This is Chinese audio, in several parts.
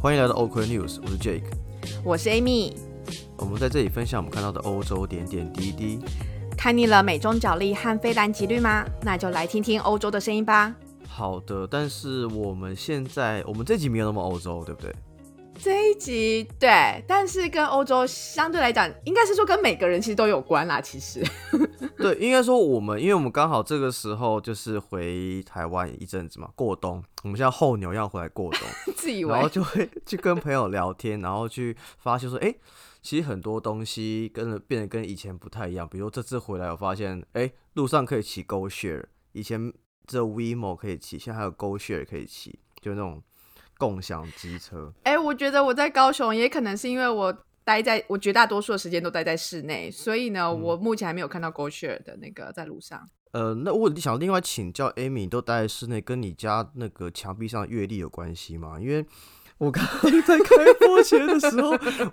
欢迎来到 OK News，我是 Jake，我是 Amy。我们在这里分享我们看到的欧洲点点滴滴。看腻了美中角力和非蓝即绿吗？那就来听听欧洲的声音吧。好的，但是我们现在我们这集没有那么欧洲，对不对？这一集对，但是跟欧洲相对来讲，应该是说跟每个人其实都有关啦。其实，对，应该说我们，因为我们刚好这个时候就是回台湾一阵子嘛，过冬。我们现在候鸟要回来过冬，自以为，然后就会去跟朋友聊天，然后去发现说，哎，其实很多东西跟变得跟以前不太一样。比如这次回来，我发现，哎，路上可以骑 Go Share，以前只有 WeMo 可以骑，现在还有 Go Share 可以骑，就那种。共享机车，哎，我觉得我在高雄也可能是因为我待在我绝大多数的时间都待在室内，所以呢，我目前还没有看到 GoShare 的那个在路上。呃，那我想另外请教 Amy，都待在室内，跟你家那个墙壁上的阅历有关系吗？因为我刚刚 在开播前的时候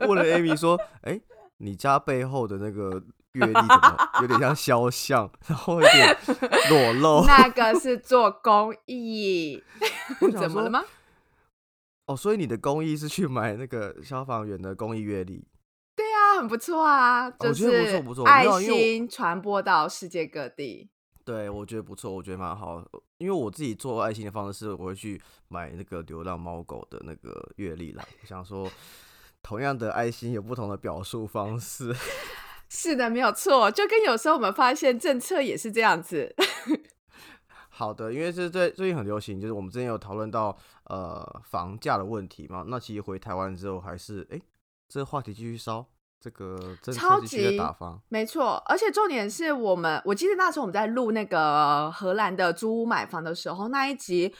问了 Amy 说，哎，你家背后的那个阅历怎么有点像肖像，然后有点裸露？那个是做公益，怎么了吗？哦，所以你的公益是去买那个消防员的公益阅历？对啊，很不错啊，就是爱心传播到世界各地。对，我觉得不错，我觉得蛮好。因为我自己做爱心的方式是，我会去买那个流浪猫狗的那个阅历啦。我想说，同样的爱心有不同的表述方式。是的，没有错。就跟有时候我们发现政策也是这样子。好的，因为是最最近很流行，就是我们之前有讨论到呃房价的问题嘛。那其实回台湾之后，还是哎这个话题继续烧，这个超级打方，没错。而且重点是我们，我记得那时候我们在录那个荷兰的租屋买房的时候，那一集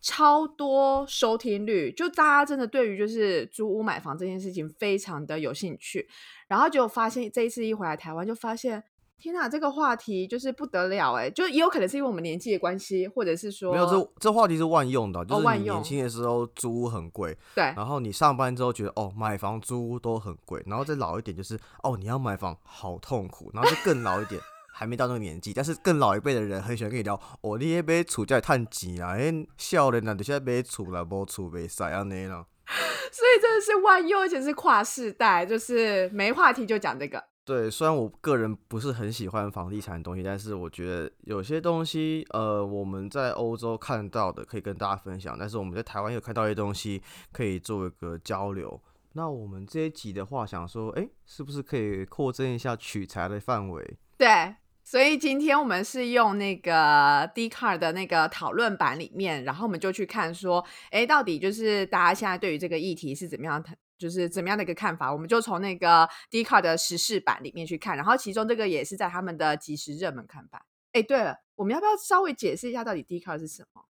超多收听率，就大家真的对于就是租屋买房这件事情非常的有兴趣。然后就发现这一次一回来台湾，就发现。天呐，这个话题就是不得了哎！就也有可能是因为我们年纪的关系，或者是说没有这这话题是万用的，就是你年轻的时候租屋很贵，对，然后你上班之后觉得哦买房租屋都很贵，然后再老一点就是哦你要买房好痛苦，然后就更老一点 还没到那个年纪，但是更老一辈的人很喜欢跟你聊哦你也买厝在探钱啊，哎少年啊就现在买厝了，无厝没使安尼了，所以真的是万用，而且是跨世代，就是没话题就讲这个。对，虽然我个人不是很喜欢房地产的东西，但是我觉得有些东西，呃，我们在欧洲看到的可以跟大家分享，但是我们在台湾有看到一些东西可以做一个交流。那我们这一集的话，想说，哎，是不是可以扩增一下取材的范围？对，所以今天我们是用那个 d c a r 的那个讨论版里面，然后我们就去看说，哎，到底就是大家现在对于这个议题是怎么样谈？就是怎么样的一个看法，我们就从那个 d c a r 的时事版里面去看，然后其中这个也是在他们的即时热门看板。哎，对了，我们要不要稍微解释一下到底 d c a r 是什么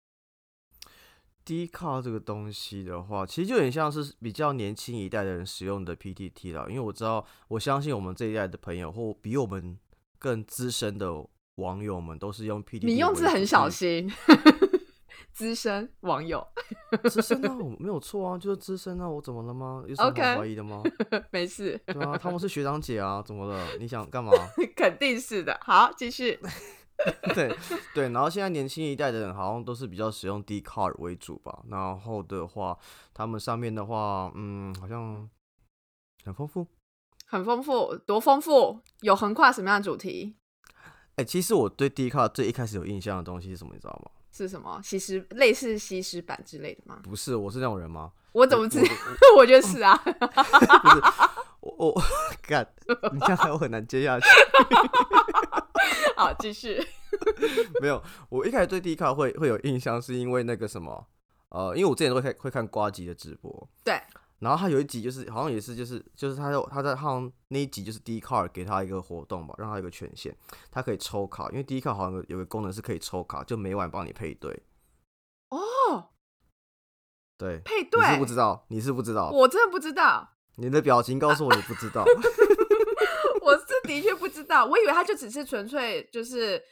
d c a r 这个东西的话，其实就有点像是比较年轻一代的人使用的 PTT 了，因为我知道，我相信我们这一代的朋友或比我们更资深的网友们都是用 PTT。你用字很小心。资深网友，资深啊，我没有错啊，就是资深啊，我怎么了吗？有什么怀疑的吗？没事。对啊，他们是学长姐啊，怎么了？你想干嘛？肯定是的。好，继续。对对，然后现在年轻一代的人好像都是比较使用 D card 为主吧。然后的话，他们上面的话，嗯，好像很丰富，很丰富，多丰富？有横跨什么样的主题？哎，其实我对 D card 最一开始有印象的东西是什么？你知道吗？是什么？西施类似西施版之类的吗？不是，我是那种人吗？我怎么知？我 觉得是啊。我我 干，你这样我很难接下去。好，继续。没有，我一开始对第一卡会会有印象，是因为那个什么，呃，因为我之前会看会看瓜吉的直播。对。然后他有一集就是好像也是就是就是他他在好像那一集就是 D card 给他一个活动吧，让他有个权限，他可以抽卡，因为第一卡好像有个功能是可以抽卡，就每晚帮你配对。哦，对，配对，你是不知道，你是不知道，我真的不知道。你的表情告诉我你不知道。我是的确不知道，我以为他就只是纯粹就是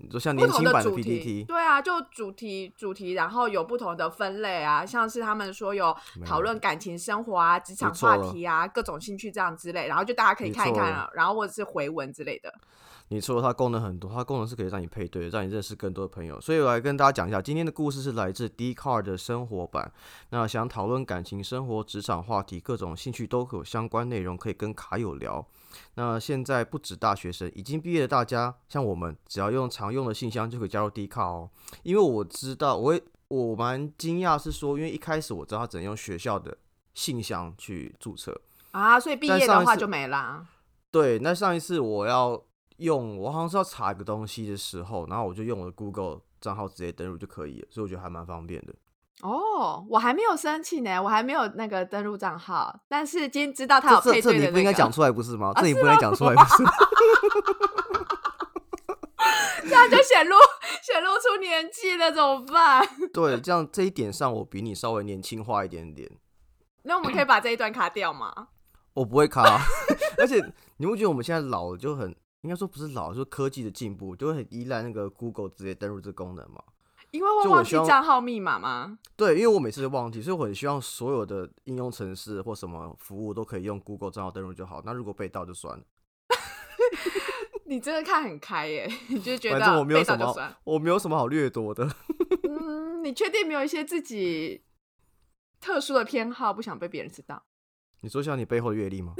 你说像不同年轻版主题，PPT，对啊，就主题主题，然后有不同的分类啊，像是他们说有讨论感情生活啊、职场话题啊、各种兴趣这样之类，然后就大家可以看一看啊，然后或者是回文之类的。你除了它功能很多，它功能是可以让你配对，让你认识更多的朋友。所以我来跟大家讲一下，今天的故事是来自 d c a r 的生活版。那想讨论感情、生活、职场话题，各种兴趣都有相关内容，可以跟卡友聊。那现在不止大学生，已经毕业的大家，像我们，只要用常用的信箱就可以加入 d c a r 哦。因为我知道，我也我蛮惊讶是说，因为一开始我知道他只能用学校的信箱去注册。啊，所以毕业的话就没啦。对，那上一次我要用，我好像是要查一个东西的时候，然后我就用我的 Google 账号直接登录就可以了，所以我觉得还蛮方便的。哦，我还没有申请呢，我还没有那个登录账号，但是今天知道他有配对的那个，你不应该讲出来不是吗？啊这你不应该讲出来不是吗？这样就显露显露出年纪了，怎么办？对，这样这一点上我比你稍微年轻化一点点。那我们可以把这一段卡掉吗？我不会卡，而且你不觉得我们现在老了就很，应该说不是老，就是科技的进步，就会很依赖那个 Google 直接登录这功能嘛。因为会忘记账号密码吗？对，因为我每次都忘记，所以我很希望所有的应用程式或什么服务都可以用 Google 账号登录就好。那如果被盗就算了。你真的看很开耶，你就觉得反正得我没有什么。我没有什么好掠夺的。嗯，你确定没有一些自己特殊的偏好，不想被别人知道？你说像你背后的阅历吗？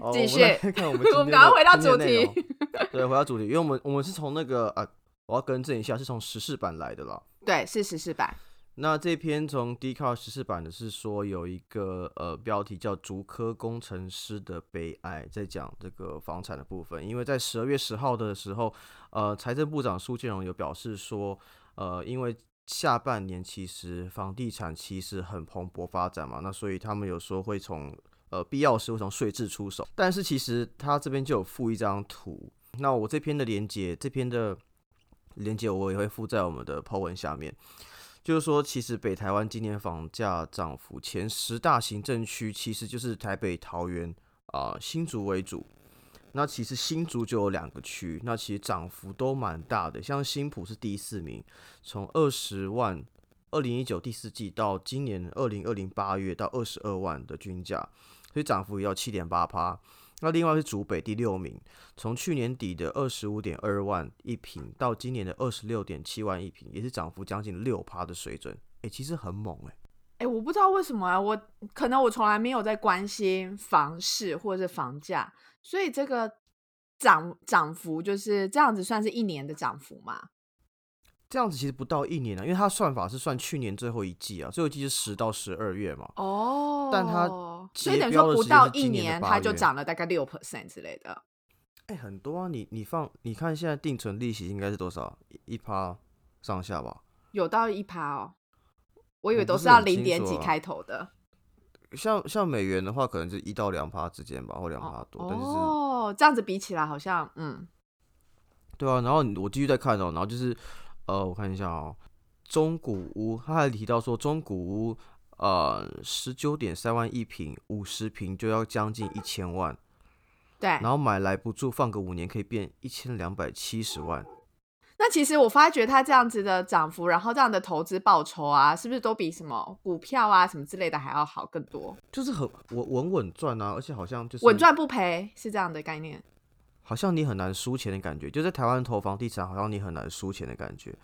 好继续我们来看我们 我们赶快回到主题。对，回到主题，因为我们我们是从那个啊，我要更正一下，是从十四版来的啦。对，是十四版。那这篇从 d c a r 十四版的是说有一个呃标题叫“竹科工程师的悲哀”，在讲这个房产的部分。因为在十二月十号的时候，呃，财政部长苏建荣有表示说，呃，因为下半年其实房地产其实很蓬勃发展嘛，那所以他们有说会从呃必要时会从税制出手，但是其实他这边就有附一张图，那我这篇的连接，这篇的连接我也会附在我们的 po 文下面。就是说，其实北台湾今年房价涨幅前十大行政区，其实就是台北、桃园啊、新竹为主。那其实新竹就有两个区，那其实涨幅都蛮大的。像新浦是第四名，从二十万，二零一九第四季到今年二零二零八月到二十二万的均价，所以涨幅也要七点八趴。那另外是竹北第六名，从去年底的二十五点二万一平到今年的二十六点七万一平，也是涨幅将近六趴的水准。诶、其实很猛诶、哎、我不知道为什么啊，我可能我从来没有在关心房市或者是房价，所以这个涨涨幅就是这样子，算是一年的涨幅嘛？这样子其实不到一年啊，因为它算法是算去年最后一季啊，最后一季是十到十二月嘛。哦，但它所以等于说不到一年它就月涨了大概六 percent 之类的。哎、很多啊，你你放你看现在定存利息应该是多少？一一趴上下吧。有到一趴哦，我以为都是要零点几开头的。像像美元的话，可能就一到两趴之间吧，或两趴多。但是是哦，这样子比起来好像嗯，对啊，然后我继续再看哦，然后就是呃，我看一下哦，中古屋，他还提到说中古屋呃十九点三万一平，五十平就要将近一千万，对。然后买来不住放个五年可以变一千两百七十万。那其实我发觉他这样子的涨幅，然后这样的投资报酬啊，是不是都比什么股票啊什么之类的还要好更多？就是很稳稳稳赚啊，而且好像就是稳赚不赔是这样的概念。好像你很难输钱的感觉，就在台湾投房地产，好像你很难输钱的感觉，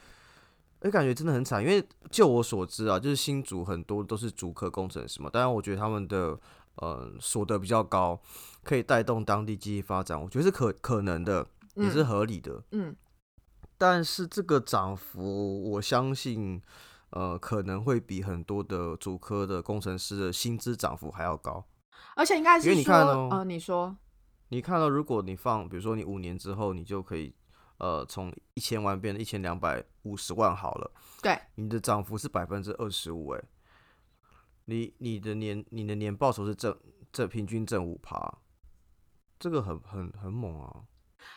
而感觉真的很惨。因为就我所知啊，就是新竹很多都是主科工程师嘛，当然我觉得他们的呃所得比较高，可以带动当地经济发展，我觉得是可可能的，也是嗯合理的。嗯，但是这个涨幅，我相信呃可能会比很多的主科的工程师的薪资涨幅还要高。而且应该是因为你说，看哦呃，你说，你看到，如果你放，比如说你五年之后，你就可以，呃，从一千万变成一千两百五十万好了，对，你的涨幅是百分之二十五，哎，你你的年你的年报酬是正正平均正五趴，这个很很很猛啊，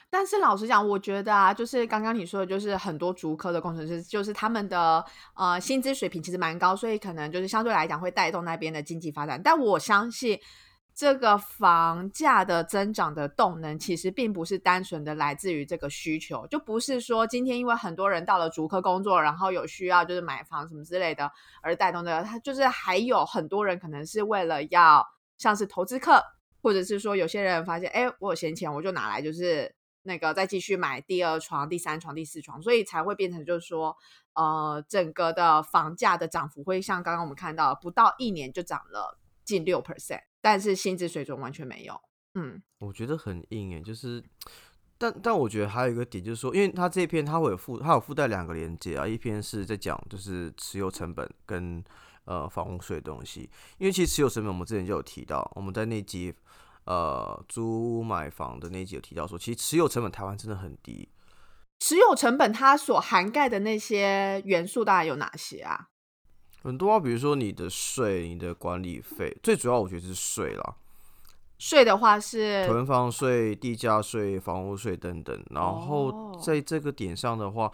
但是老实讲，我觉得啊，就是刚刚你说的，就是很多竹科的工程师，就是他们的呃薪资水平其实蛮高，所以可能就是相对来讲会带动那边的经济发展。但我相信这个房价的增长的动能，其实并不是单纯的来自于这个需求，就不是说今天因为很多人到了主科工作，然后有需要就是买房什么之类的而带动的，它就是还有很多人可能是为了要像是投资客，或者是说有些人发现，哎，我有闲钱，我就拿来就是那个再继续买第二床、第三床、第四床，所以才会变成就是说，呃，整个的房价的涨幅会像刚刚我们看到，不到一年就涨了近六 percent。但是薪资水准完全没有，嗯，我觉得很硬诶，就是，但但我觉得还有一个点就是说，因为它这篇它会有附它有附带两个连接啊，一篇是在讲就是持有成本跟呃房屋税的东西，因为其实持有成本我们之前就有提到，我们在那集呃租屋买房的那集有提到说，其实持有成本台湾真的很低，持有成本它所涵盖的那些元素大概有哪些啊？很多啊，比如说你的税、你的管理费，最主要我觉得是税啦。税的话是囤房税、地价税、房屋税等等。然后在这个点上的话，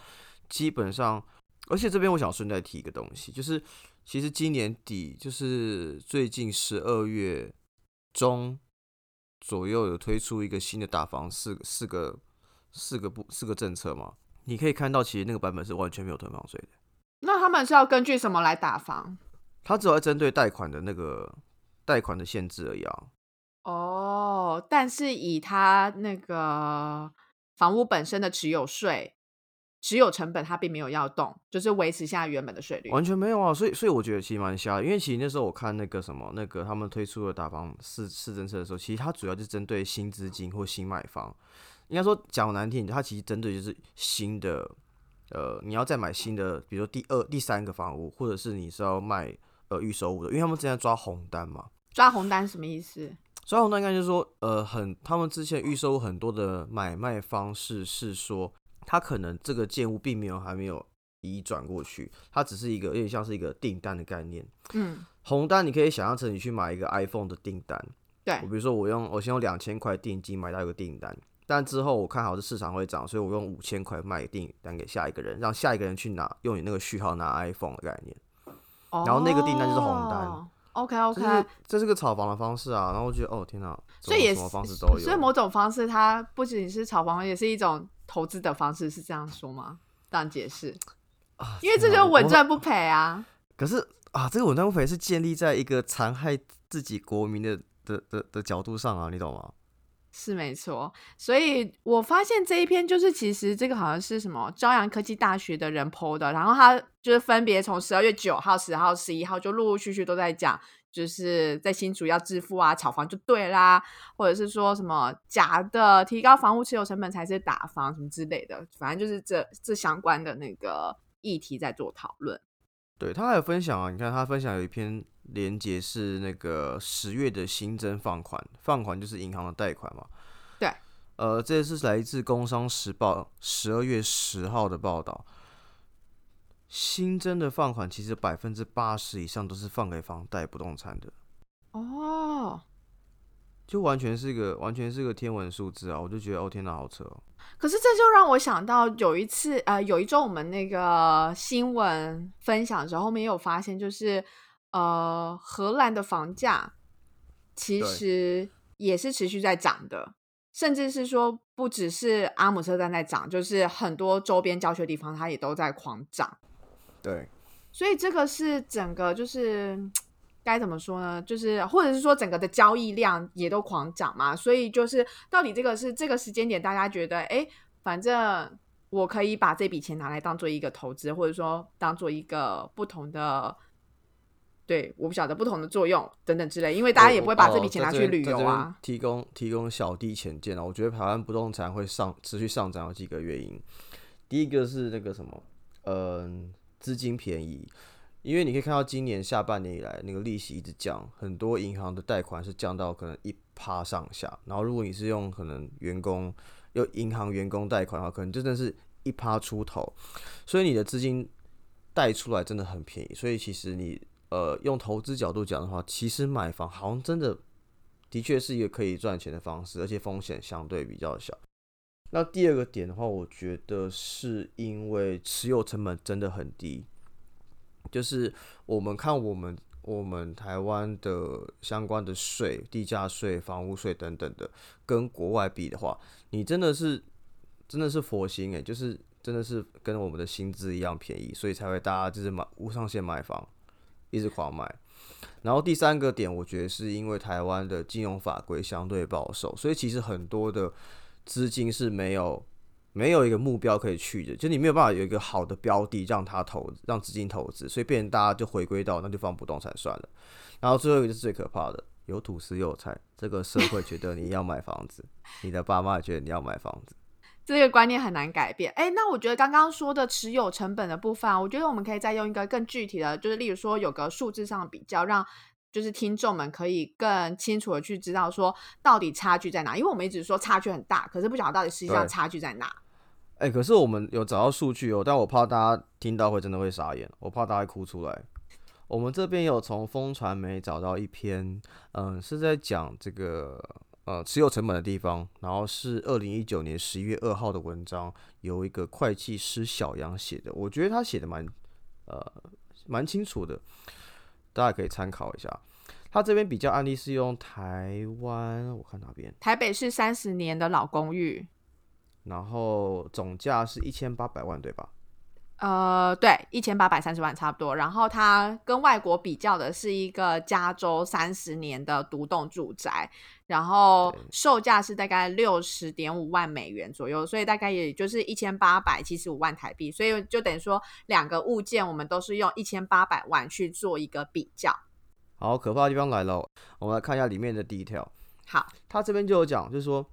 基本上，而且这边我想顺带提一个东西，就是其实今年底，就是最近十二月中左右有推出一个新的打房四四个四个不四个政策嘛，你可以看到其实那个版本是完全没有囤房税的。那他们是要根据什么来打房？他只要针对贷款的那个贷款的限制而已啊。哦，但是以他那个房屋本身的持有税、持有成本，他并没有要动，就是维持现在原本的税率。完全没有啊，所以所以我觉得其实蛮瞎，因为其实那时候我看那个什么那个他们推出的打房市市政策的时候，其实它主要就是针对新资金或新买房。应该说讲难听，它其实针对就是新的。呃，你要再买新的，比如说第二、第三个房屋，或者是你是要卖呃预售屋的，因为他们之前抓红单嘛。抓红单什么意思？抓红单应该就是说，呃，很他们之前预售很多的买卖方式是说，他可能这个建物并没有还没有移转过去，它只是一个有点像是一个订单的概念。嗯，红单你可以想象成你去买一个 iPhone 的订单。对，我比如说我用我先用两千块定金买到一个订单。但之后我看好是市场会涨，所以我用五千块卖订单给下一个人，让下一个人去拿，用你那个序号拿 iPhone 的概念。然后那个订单就是红单。OK OK，这是个炒房的方式啊。然后我觉得哦天哪，所以什么方式都有。所以某种方式它不仅是炒房，也是一种投资的方式，是这样说吗？这样解释啊？因为这就稳赚不赔啊。可是啊，这个稳赚不赔是建立在一个残害自己国民的的的的角度上啊，你懂吗？是没错，所以我发现这一篇就是其实这个好像是什么朝阳科技大学的人 PO 的，然后他就是分别从十二月九号、十号、十一号就陆陆续续都在讲，就是在新竹要致富啊，炒房就对啦，或者是说什么假的提高房屋持有成本才是打房什么之类的，反正就是这这相关的那个议题在做讨论。对他还有分享啊，你看他分享有一篇连接是那个十月的新增放款，放款就是银行的贷款嘛。对，呃，这是来自《工商时报》十二月十号的报道，新增的放款其实百分之八十以上都是放给房贷不动产的。哦。就完全是一个完全是个天文数字啊！我就觉得哦天哪，好扯哦。可是这就让我想到有一次，呃，有一周我们那个新闻分享的时候，后面也有发现，就是呃，荷兰的房价其实也是持续在涨的，甚至是说不只是阿姆斯特丹在涨，就是很多周边郊区地方它也都在狂涨。对，所以这个是整个就是。该怎么说呢？就是或者是说整个的交易量也都狂涨嘛，所以就是到底这个是这个时间点，大家觉得哎，反正我可以把这笔钱拿来当做一个投资，或者说当做一个不同的，对，我不晓得不同的作用等等之类，因为大家也不会把这笔钱拿去旅游啊。提供提供小弟浅见啊，我觉得台湾不动产会上持续上涨有几个原因，第一个是那个什么，嗯，资金便宜。因为你可以看到今年下半年以来，那个利息一直降，很多银行的贷款是降到可能一趴上下。然后如果你是用可能员工用银行员工贷款的话，可能真的是一趴出头。所以你的资金贷出来真的很便宜。所以其实你呃用投资角度讲的话，其实买房好像真的的确是一个可以赚钱的方式，而且风险相对比较小。那第二个点的话，我觉得是因为持有成本真的很低。就是我们看我们我们台湾的相关的税、地价税、房屋税等等的，跟国外比的话，你真的是真的是佛心诶，就是真的是跟我们的薪资一样便宜，所以才会大家就是买无上限买房，一直狂买。然后第三个点，我觉得是因为台湾的金融法规相对保守，所以其实很多的资金是没有。没有一个目标可以去的，就你没有办法有一个好的标的让他投，让资金投资，所以变成大家就回归到那就放不动产算了。然后最后一个是最可怕的，有土司有财，这个社会觉得你要买房子，你的爸妈也觉得你要买房子，这个观念很难改变。哎，那我觉得刚刚说的持有成本的部分，我觉得我们可以再用一个更具体的，就是例如说有个数字上的比较，让就是听众们可以更清楚的去知道说到底差距在哪，因为我们一直说差距很大，可是不晓得到底实际上差距在哪。哎，可是我们有找到数据哦，但我怕大家听到会真的会傻眼，我怕大家哭出来。我们这边有从风传媒找到一篇，嗯，是在讲这个呃持有成本的地方，然后是二零一九年十一月二号的文章，由一个会计师小杨写的，我觉得他写的蛮呃蛮清楚的，大家可以参考一下。他这边比较案例是用台湾，我看哪边？台北市三十年的老公寓。然后总价是一千八百万，对吧？呃，对，一千八百三十万差不多。然后它跟外国比较的是一个加州三十年的独栋住宅，然后售价是大概六十点五万美元左右，所以大概也就是一千八百七十五万台币。所以就等于说两个物件我们都是用一千八百万去做一个比较。好，可怕的地方来了，我们来看一下里面的 detail。好，他这边就有讲，就是说。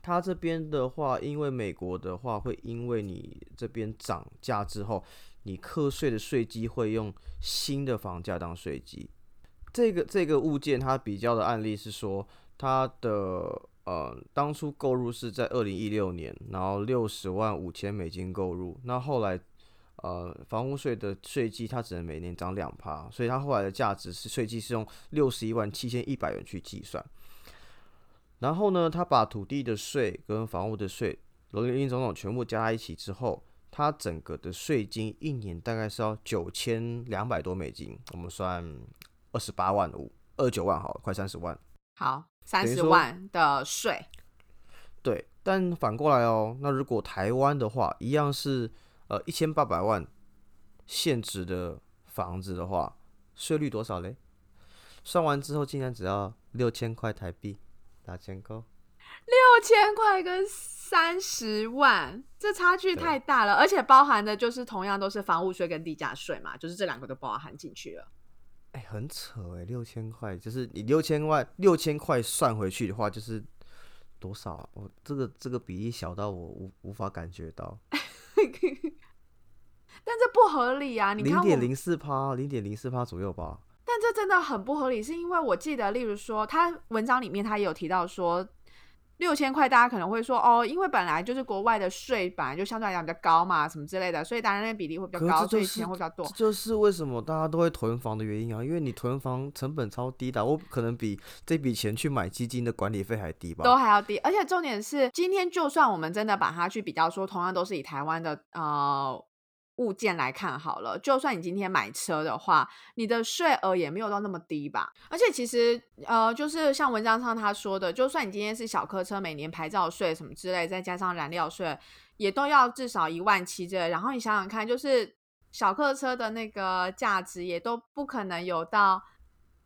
他这边的话，因为美国的话会因为你这边涨价之后，你课税的税基会用新的房价当税基。这个这个物件它比较的案例是说，它的呃当初购入是在二零一六年，然后六十万五千美金购入，那后来呃房屋税的税基它只能每年涨两趴，所以它后来的价值是税基是用六十一万七千一百元去计算。然后呢，他把土地的税跟房屋的税，林林总总全部加在一起之后，他整个的税金一年大概是要九千两百多美金，我们算二十八万五，二九万好，快三十万。好，三十万的税。对，但反过来哦，那如果台湾的话，一样是呃一千八百万现值的房子的话，税率多少嘞？算完之后竟然只要六千块台币。八千块，六千块跟三十万，这差距太大了，而且包含的就是同样都是房屋税跟地价税嘛，就是这两个都包含进去了。哎，很扯哎，六千块，就是你六千万六千块算回去的话，就是多少？我这个这个比例小到我无无法感觉到。但这不合理啊！你零点零四趴，零点零四趴左右吧。但这真的很不合理，是因为我记得，例如说，他文章里面他也有提到说，六千块，大家可能会说，哦，因为本来就是国外的税本来就相对来讲比较高嘛，什么之类的，所以当然那比例会比较高，所以钱会比较多。这就是为什么大家都会囤房的原因啊，因为你囤房成本超低的，我可能比这笔钱去买基金的管理费还低吧，都还要低。而且重点是，今天就算我们真的把它去比较，说同样都是以台湾的呃。物件来看好了，就算你今天买车的话，你的税额也没有到那么低吧？而且其实，呃，就是像文章上他说的，就算你今天是小客车，每年牌照税什么之类，再加上燃料税，也都要至少一万七这。然后你想想看，就是小客车的那个价值也都不可能有到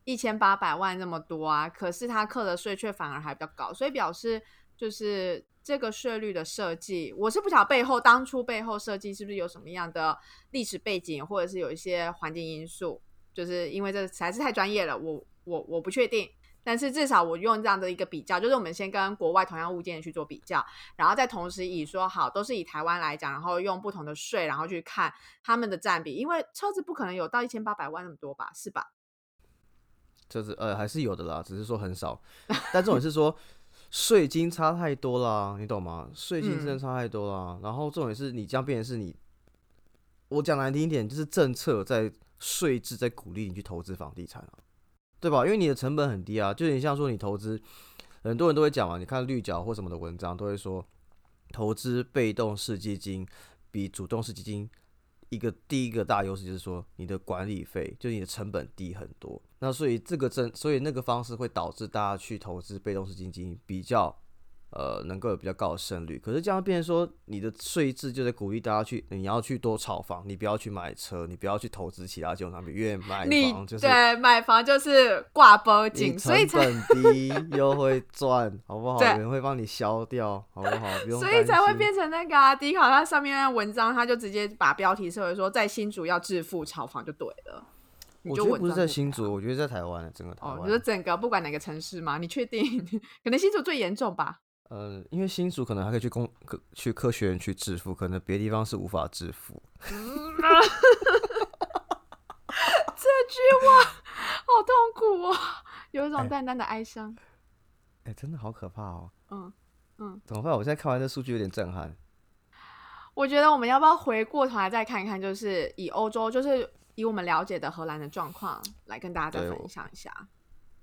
一千八百万那么多啊，可是他课的税却反而还比较高，所以表示就是。这个税率的设计，我是不晓得背后当初背后设计是不是有什么样的历史背景，或者是有一些环境因素，就是因为这实在是太专业了，我我我不确定。但是至少我用这样的一个比较，就是我们先跟国外同样物件去做比较，然后再同时以说好都是以台湾来讲，然后用不同的税，然后去看他们的占比，因为车子不可能有到一千八百万那么多吧，是吧？车子呃还是有的啦，只是说很少。但这种是说。税金差太多啦，你懂吗？税金真的差太多啦。然后重点是你这样变成是你，我讲难听一点，就是政策在税制在鼓励你去投资房地产啊，对吧？因为你的成本很低啊，就有点像说你投资，很多人都会讲嘛，你看绿角或什么的文章都会说，投资被动式基金比主动式基金一个第一个大优势就是说，你的管理费就你的成本低很多。那所以这个真，所以那个方式会导致大家去投资被动式基金比较。呃，能够有比较高的胜率，可是这样变成说，你的税制就在鼓励大家去，你要去多炒房，你不要去买车，你不要去投资其他金融产品，因为买房就是对买房就是挂包紧，所以成本低又会赚，好不好？有人会帮你消掉，好不好？不用所以才会变成那个啊，迪考它上面那文章，他就直接把标题设为说，在新竹要致富炒房就对了。我觉得不是在新竹，我觉得在台湾整个台湾，哦，就是整个不管哪个城市嘛，你确定？可能新竹最严重吧。呃，因为新竹可能还可以去工科去科学院去致富，可能别的地方是无法致富。这句话好痛苦哦，有一种淡淡的哀伤。哎，真的好可怕哦。嗯嗯，怎么办？我现在看完这数据有点震撼。我觉得我们要不要回过头来再看一看，就是以欧洲，就是以我们了解的荷兰的状况来跟大家再分享一下。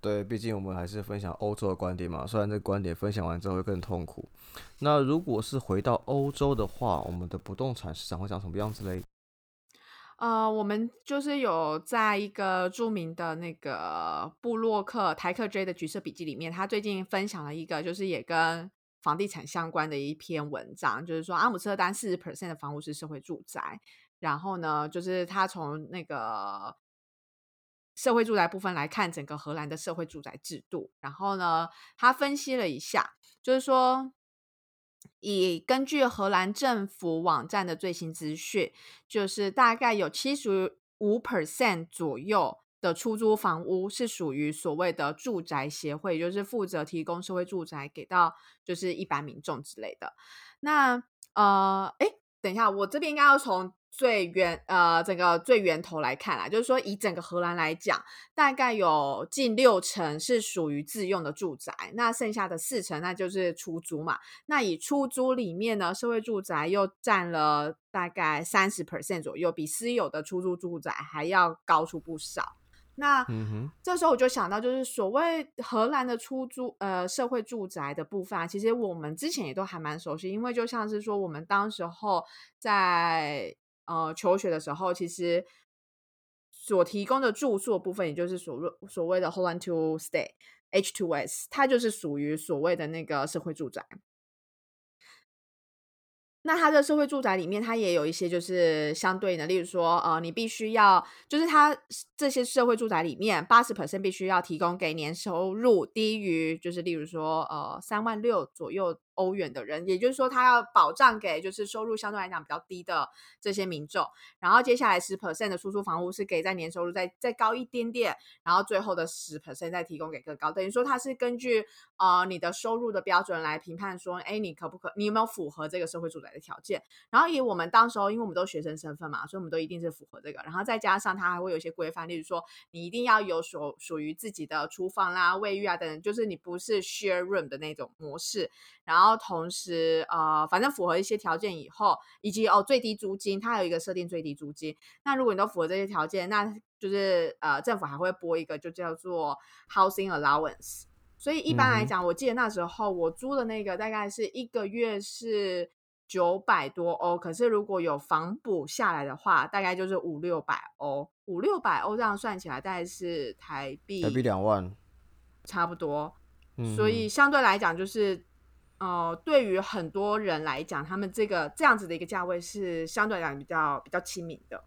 对，毕竟我们还是分享欧洲的观点嘛。虽然这观点分享完之后会更痛苦。那如果是回到欧洲的话，我们的不动产市场会长什么样子嘞？呃，我们就是有在一个著名的那个布洛克台克 J 的橘色笔记里面，他最近分享了一个，就是也跟房地产相关的一篇文章，就是说阿姆斯特丹四十 percent 的房屋是社会住宅。然后呢，就是他从那个。社会住宅部分来看，整个荷兰的社会住宅制度。然后呢，他分析了一下，就是说，以根据荷兰政府网站的最新资讯，就是大概有七十五 percent 左右的出租房屋是属于所谓的住宅协会，就是负责提供社会住宅给到就是一般民众之类的。那呃，哎，等一下，我这边应该要从。最源呃，整个最源头来看啦，就是说以整个荷兰来讲，大概有近六成是属于自用的住宅，那剩下的四成那就是出租嘛。那以出租里面呢，社会住宅又占了大概三十 percent 左右，比私有的出租住宅还要高出不少。那这时候我就想到，就是所谓荷兰的出租呃社会住宅的部分啊，其实我们之前也都还蛮熟悉，因为就像是说我们当时候在。呃，求学的时候，其实所提供的住宿部分，也就是所所谓的 Holland to Stay（H2S），它就是属于所谓的那个社会住宅。那它的社会住宅里面，它也有一些就是相对的，例如说，呃，你必须要，就是它这些社会住宅里面，八十 percent 必须要提供给年收入低于，就是例如说，呃，三万六左右。欧元的人，也就是说，他要保障给就是收入相对来讲比较低的这些民众。然后接下来十 percent 的出租房屋是给在年收入再再高一点点，然后最后的十 percent 再提供给更高。等于说，它是根据呃你的收入的标准来评判说，哎，你可不可，你有没有符合这个社会住宅的条件？然后以我们当时候，因为我们都学生身份嘛，所以我们都一定是符合这个。然后再加上它还会有一些规范，例如说，你一定要有所属于自己的厨房啦、卫浴啊等等，就是你不是 share room 的那种模式。然后同时，呃，反正符合一些条件以后，以及哦最低租金，它有一个设定最低租金。那如果你都符合这些条件，那就是呃政府还会拨一个就叫做 housing allowance。所以一般来讲，我记得那时候我租的那个大概是一个月是九百多欧，可是如果有房补下来的话，大概就是五六百欧，五六百欧这样算起来大概是台币台币两万，差不多。所以相对来讲就是。哦，对于很多人来讲，他们这个这样子的一个价位是相对来讲比较比较亲民的。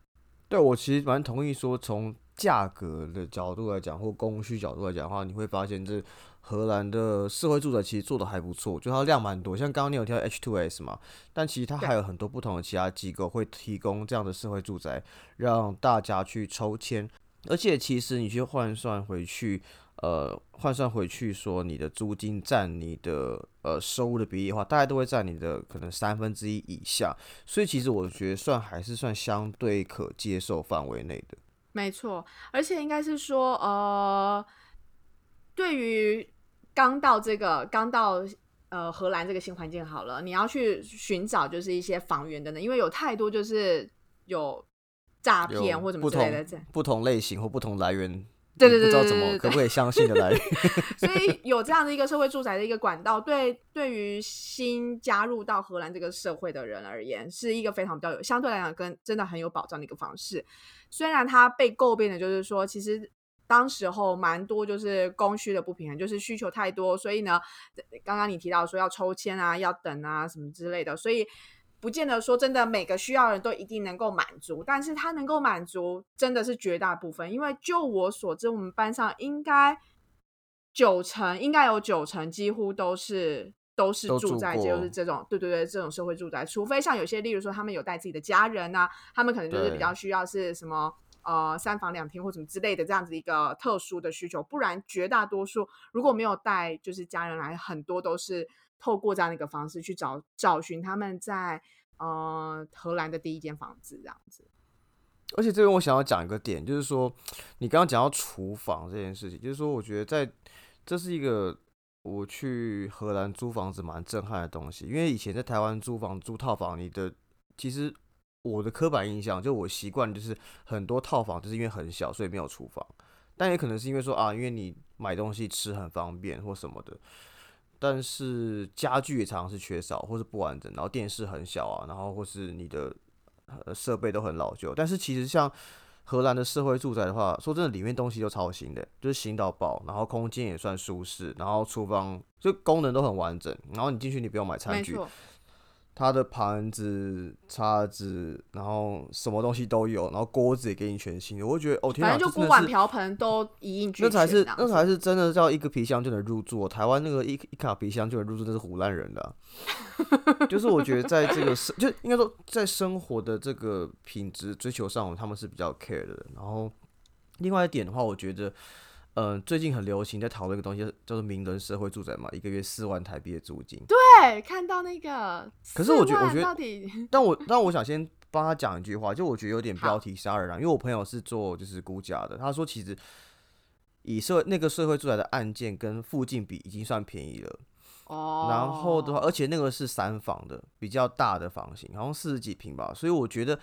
对我其实蛮同意说，从价格的角度来讲，或供需角度来讲的话，你会发现这荷兰的社会住宅其实做的还不错，就它量蛮多。像刚刚你有提到 H2S 嘛，但其实它还有很多不同的其他机构会提供这样的社会住宅，让大家去抽签。而且其实你去换算回去。呃，换算回去说，你的租金占你的呃收入的比例的话，大概都会在你的可能三分之一以下，所以其实我觉得算还是算相对可接受范围内的。没错，而且应该是说，呃，对于刚到这个刚到呃荷兰这个新环境好了，你要去寻找就是一些房源等等，因为有太多就是有诈骗或什么之类的，不同类型或不同来源。对对对不知道对对对怎么可不可以相信的来源。所以有这样的一个社会住宅的一个管道，对对于新加入到荷兰这个社会的人而言，是一个非常比较有相对来讲跟真的很有保障的一个方式。虽然它被诟病的就是说，其实当时候蛮多就是供需的不平衡，就是需求太多，所以呢，刚刚你提到说要抽签啊、要等啊什么之类的，所以。不见得说真的每个需要的人都一定能够满足，但是他能够满足真的是绝大部分。因为就我所知，我们班上应该九成，应该有九成几乎都是都是都住住在就是这种对对对这种社会住宅，除非像有些例如说他们有带自己的家人啊，他们可能就是比较需要是什么。呃，三房两厅或什么之类的这样子一个特殊的需求，不然绝大多数如果没有带就是家人来，很多都是透过这样的一个方式去找找寻他们在呃荷兰的第一间房子这样子。而且这边我想要讲一个点，就是说你刚刚讲到厨房这件事情，就是说我觉得在这是一个我去荷兰租房子蛮震撼的东西，因为以前在台湾租房租套房，你的其实我的刻板印象就我习惯就是很多套房就是因为很小，所以没有厨房，但也可能是因为说啊，因为你买东西吃很方便或什么的。但是家具也常常是缺少或是不完整，然后电视很小啊，然后或是你的呃设备都很老旧。但是其实像荷兰的社会住宅的话，说真的，里面东西都超新的，就是新到爆，然后空间也算舒适，然后厨房就功能都很完整，然后你进去你不用买餐具，它的盘子、叉子，然后什么东西都有，然后锅子也给你全新的，我会觉得哦天哪，反正就锅碗瓢盆都一应俱全，那才是那才是真的叫一个皮箱就能入住哦。台湾那个一一卡皮箱就能入住，那是胡乱人的啊、就是我觉得在这个生，就应该说在生活的这个品质追求上，他们是比较 care 的。然后另外一点的话，我觉得，嗯、最近很流行在讨论一个东西，叫做名人社会住宅嘛，一个月四万台币的租金。对，看到那个，可是我觉得我觉得但我但我想先帮他讲一句话，就我觉得有点标题杀人啊，因为我朋友是做就是估价的，他说其实以社那个社会住宅的案件跟附近比已经算便宜了。哦，然后的话，而且那个是三房的，比较大的房型，好像四十几平吧，所以我觉得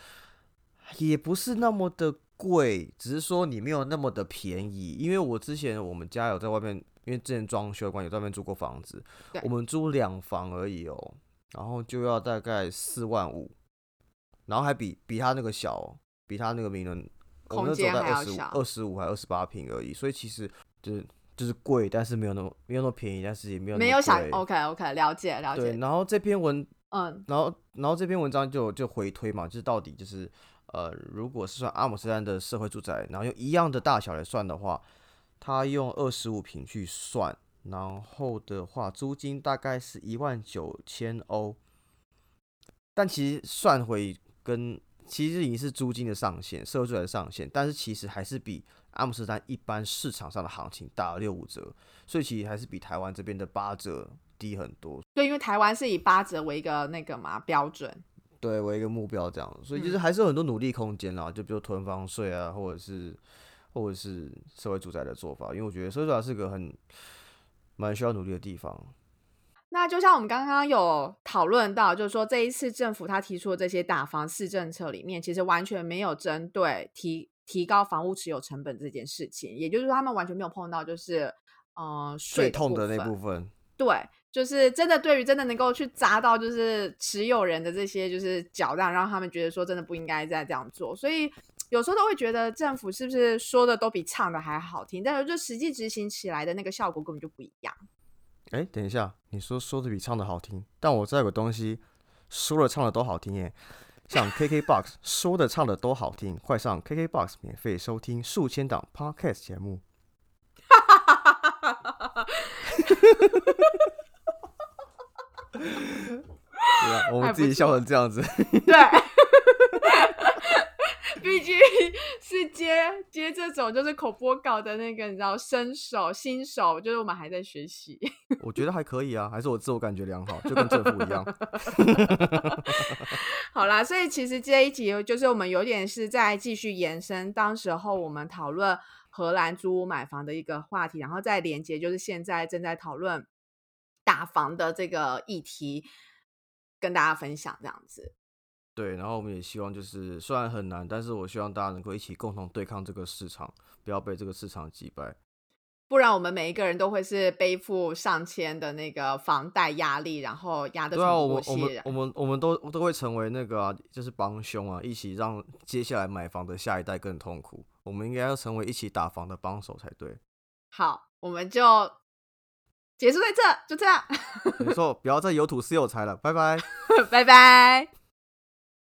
也不是那么的贵，只是说你没有那么的便宜。因为我之前我们家有在外面，因为之前装修的关，有在外面租过房子，我们租两房而已哦，然后就要大概四万五，然后还比比他那个小哦，比他那个名人，我们那时候空间在二十五、还要小二十五还二十八平而已，所以其实就是就是贵，但是没有那么没有那么便宜，但是也没有那么没有想 OK OK 了解了对，解，然后这篇文，嗯，然后然后这篇文章就就回推嘛，就是到底就是呃，如果是算阿姆斯特丹的社会住宅，然后用一样的大小来算的话，它用二十五平去算，然后的话租金大概是一万九千欧，但其实算回跟其实已经是租金的上限，社会住宅的上限，但是其实还是比阿姆斯特丹一般市场上的行情打了六五折，所以其实还是比台湾这边的八折低很多。对，因为台湾是以八折为一个那个嘛标准，对为一个目标这样，所以就是嗯。还是有很多努力空间啦，就比如囤房税啊，或者是或者是社会住宅的做法，因为我觉得社会住宅是个很蛮需要努力的地方。那就像我们刚刚有讨论到，就是说这一次政府他提出的这些打房市政策里面，其实完全没有针对提提高房屋持有成本这件事情，也就是说他们完全没有碰到就是呃税痛的那部分，对，就是真的对于真的能够去砸到就是持有人的这些就是脚，让让他们觉得说真的不应该再这样做，所以有时候都会觉得政府是不是说的都比唱的还好听，但是就实际执行起来的那个效果根本就不一样。哎、等一下，你说说的比唱的好听，但我知道有个东西说了唱的都好听耶，像 KKBOX 说的唱的都好听，快上 KKBOX 免费收听数千档 Podcast 节目。对啊，我们自己笑成这样子。对，毕竟是接接这种就是口播稿的那个，你知道新手新手，就是我们还在学习。我觉得还可以啊，还是我自我感觉良好，就跟政府一样。好啦，所以其实这一集就是我们有点是在继续延伸当时候我们讨论荷兰租屋买房的一个话题，然后再连接就是现在正在讨论打房的这个议题，跟大家分享这样子。对，然后我们也希望就是虽然很难，但是我希望大家能够一起共同对抗这个市场，不要被这个市场击败。不然我们每一个人都会是背负上千的那个房贷压力，然后压得对啊，我们我们我们我们都都会成为那个啊、就是帮凶啊，一起让接下来买房的下一代更痛苦。我们应该要成为一起打房的帮手才对。好，我们就结束在这，就这样，没错，不要再有土是有财了，拜拜。拜拜。